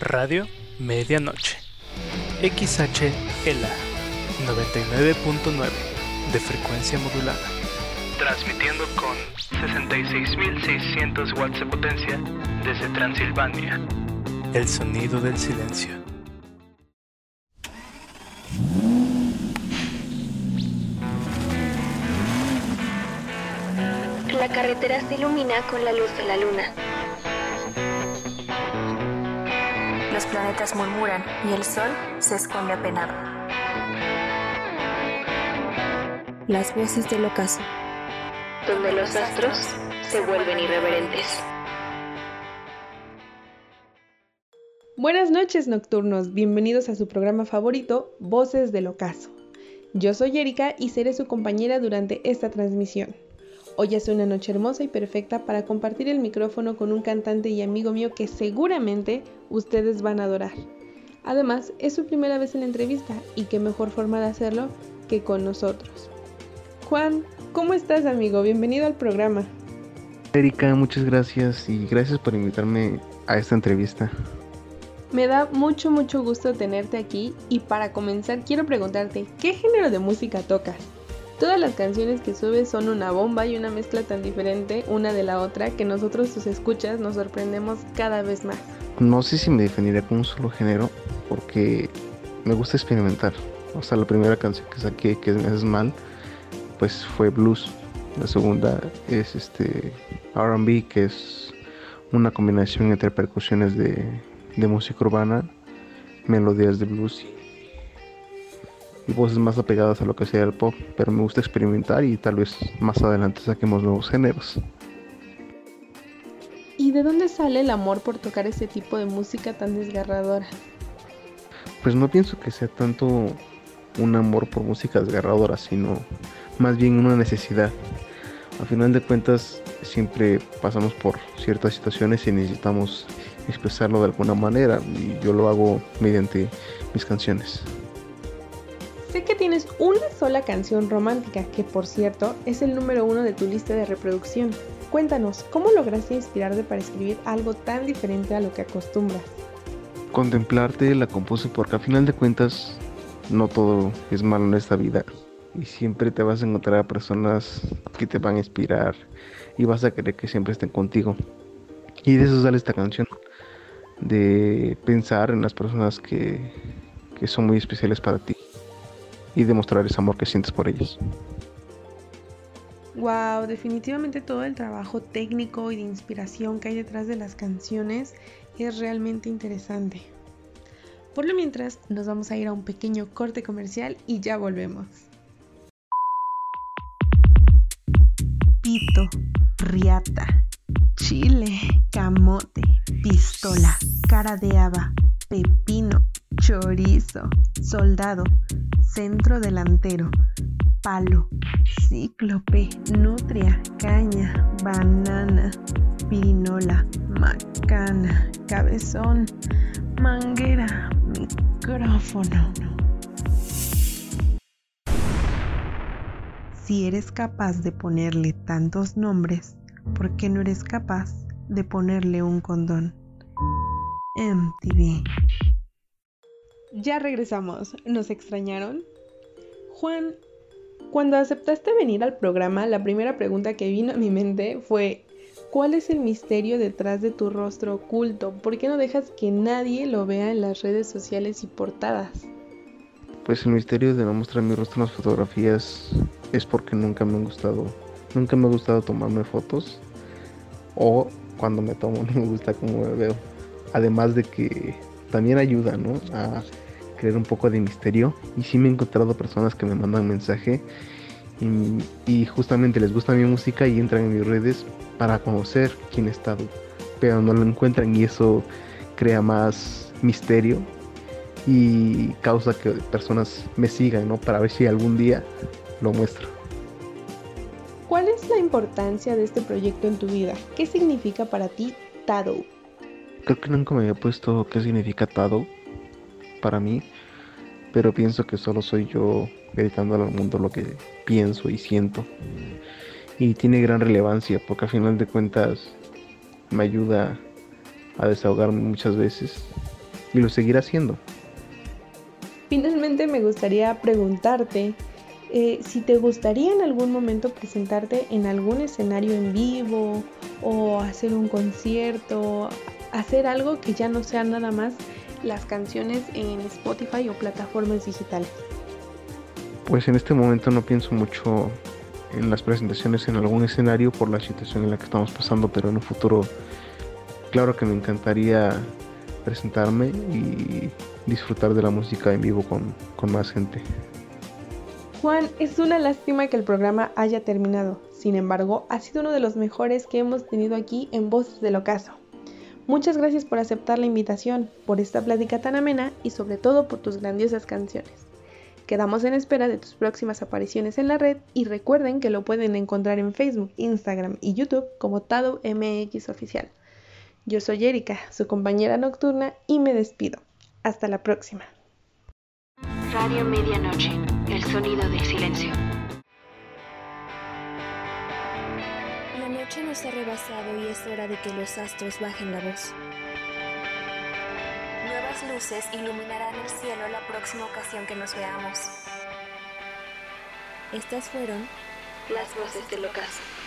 Radio Medianoche. XHLA 99.9 de frecuencia modulada. Transmitiendo con 66.600 watts de potencia desde Transilvania. El sonido del silencio. La carretera se ilumina con la luz de la luna. Planetas murmuran y el sol se esconde apenado. Las voces del ocaso, donde los astros se vuelven irreverentes. Buenas noches nocturnos, bienvenidos a su programa favorito, Voces del Ocaso. Yo soy Erika y seré su compañera durante esta transmisión. Hoy es una noche hermosa y perfecta para compartir el micrófono con un cantante y amigo mío que seguramente ustedes van a adorar. Además, es su primera vez en la entrevista y qué mejor forma de hacerlo que con nosotros. Juan, ¿cómo estás amigo? Bienvenido al programa. Erika, muchas gracias y gracias por invitarme a esta entrevista. Me da mucho mucho gusto tenerte aquí y para comenzar quiero preguntarte, ¿qué género de música tocas? Todas las canciones que subes son una bomba y una mezcla tan diferente una de la otra que nosotros tus escuchas nos sorprendemos cada vez más. No sé si me definiría como un solo género porque me gusta experimentar. O sea, la primera canción que saqué, que es Mal, pues fue blues. La segunda es este RB, que es una combinación entre percusiones de, música urbana, melodías de blues y voces más apegadas a lo que sea el pop, pero me gusta experimentar y tal vez más adelante saquemos nuevos géneros. ¿Y de dónde sale el amor por tocar ese tipo de música tan desgarradora? Pues no pienso que sea tanto un amor por música desgarradora, sino más bien una necesidad. Al final de cuentas siempre pasamos por ciertas situaciones y necesitamos expresarlo de alguna manera y yo lo hago mediante mis canciones. Una sola canción romántica, que por cierto es el número uno de tu lista de reproducción. Cuéntanos, ¿cómo lograste inspirarte para escribir algo tan diferente a lo que acostumbras? Contemplarte la compuse porque a final de cuentas no todo es malo en esta vida y siempre te vas a encontrar a personas que te van a inspirar y vas a querer que siempre estén contigo. Y de eso sale esta canción, de pensar en las personas que, que son muy especiales para ti y demostrar ese amor que sientes por ellos. Wow, definitivamente todo el trabajo técnico y de inspiración que hay detrás de las canciones es realmente interesante. Por lo mientras, nos vamos a ir a un pequeño corte comercial y ya volvemos. Pito, riata, chile, camote, pistola, cara de haba, pepino, chorizo, soldado, centro delantero, palo, cíclope, nutria, caña, banana, pirinola, macana, cabezón, manguera, micrófono. Si eres capaz de ponerle tantos nombres, ¿por qué no eres capaz de ponerle un condón? MTV. Ya regresamos. ¿Nos extrañaron? Juan, cuando aceptaste venir al programa, la primera pregunta que vino a mi mente fue, ¿cuál es el misterio detrás de tu rostro oculto? ¿Por qué no dejas que nadie lo vea en las redes sociales y portadas? Pues el misterio de no mostrar mi rostro en las fotografías es porque nunca me han gustado, nunca me ha gustado tomarme fotos o cuando me tomo no me gusta cómo me veo. Además de que también ayuda, ¿no? A crear un poco de misterio. Y sí me he encontrado personas que me mandan mensaje y, justamente les gusta mi música y entran en mis redes para conocer quién he estado. Pero no lo encuentran y eso crea más misterio y causa que personas me sigan, ¿no? Para ver si algún día lo muestro. ¿Cuál es la importancia de este proyecto en tu vida? ¿Qué significa para ti Tado? Creo que nunca me había puesto qué significa Tado para mí, pero pienso que solo soy yo gritando al mundo lo que pienso y siento. Y tiene gran relevancia porque al final de cuentas me ayuda a desahogarme muchas veces y lo seguiré haciendo. Finalmente me gustaría preguntarte eh, si te gustaría en algún momento presentarte en algún escenario en vivo o hacer un concierto, hacer algo que ya no sea nada más las canciones en Spotify o plataformas digitales. Pues en este momento no pienso mucho en las presentaciones en algún escenario por la situación en la que estamos pasando, pero en un futuro claro que me encantaría presentarme y disfrutar de la música en vivo con, con más gente. Juan, es una lástima que el programa haya terminado. Sin embargo, ha sido uno de los mejores que hemos tenido aquí en Voces del Ocaso. Muchas gracias por aceptar la invitación, por esta plática tan amena y sobre todo por tus grandiosas canciones. Quedamos en espera de tus próximas apariciones en la red y recuerden que lo pueden encontrar en Facebook, Instagram y YouTube como Tado Oficial. Yo soy Erika, su compañera nocturna, y me despido. Hasta la próxima. Radio Medianoche, el sonido del silencio. Noche nos ha rebasado y es hora de que los astros bajen la voz. Nuevas luces iluminarán el cielo la próxima ocasión que nos veamos. Estas fueron las voces del ocaso.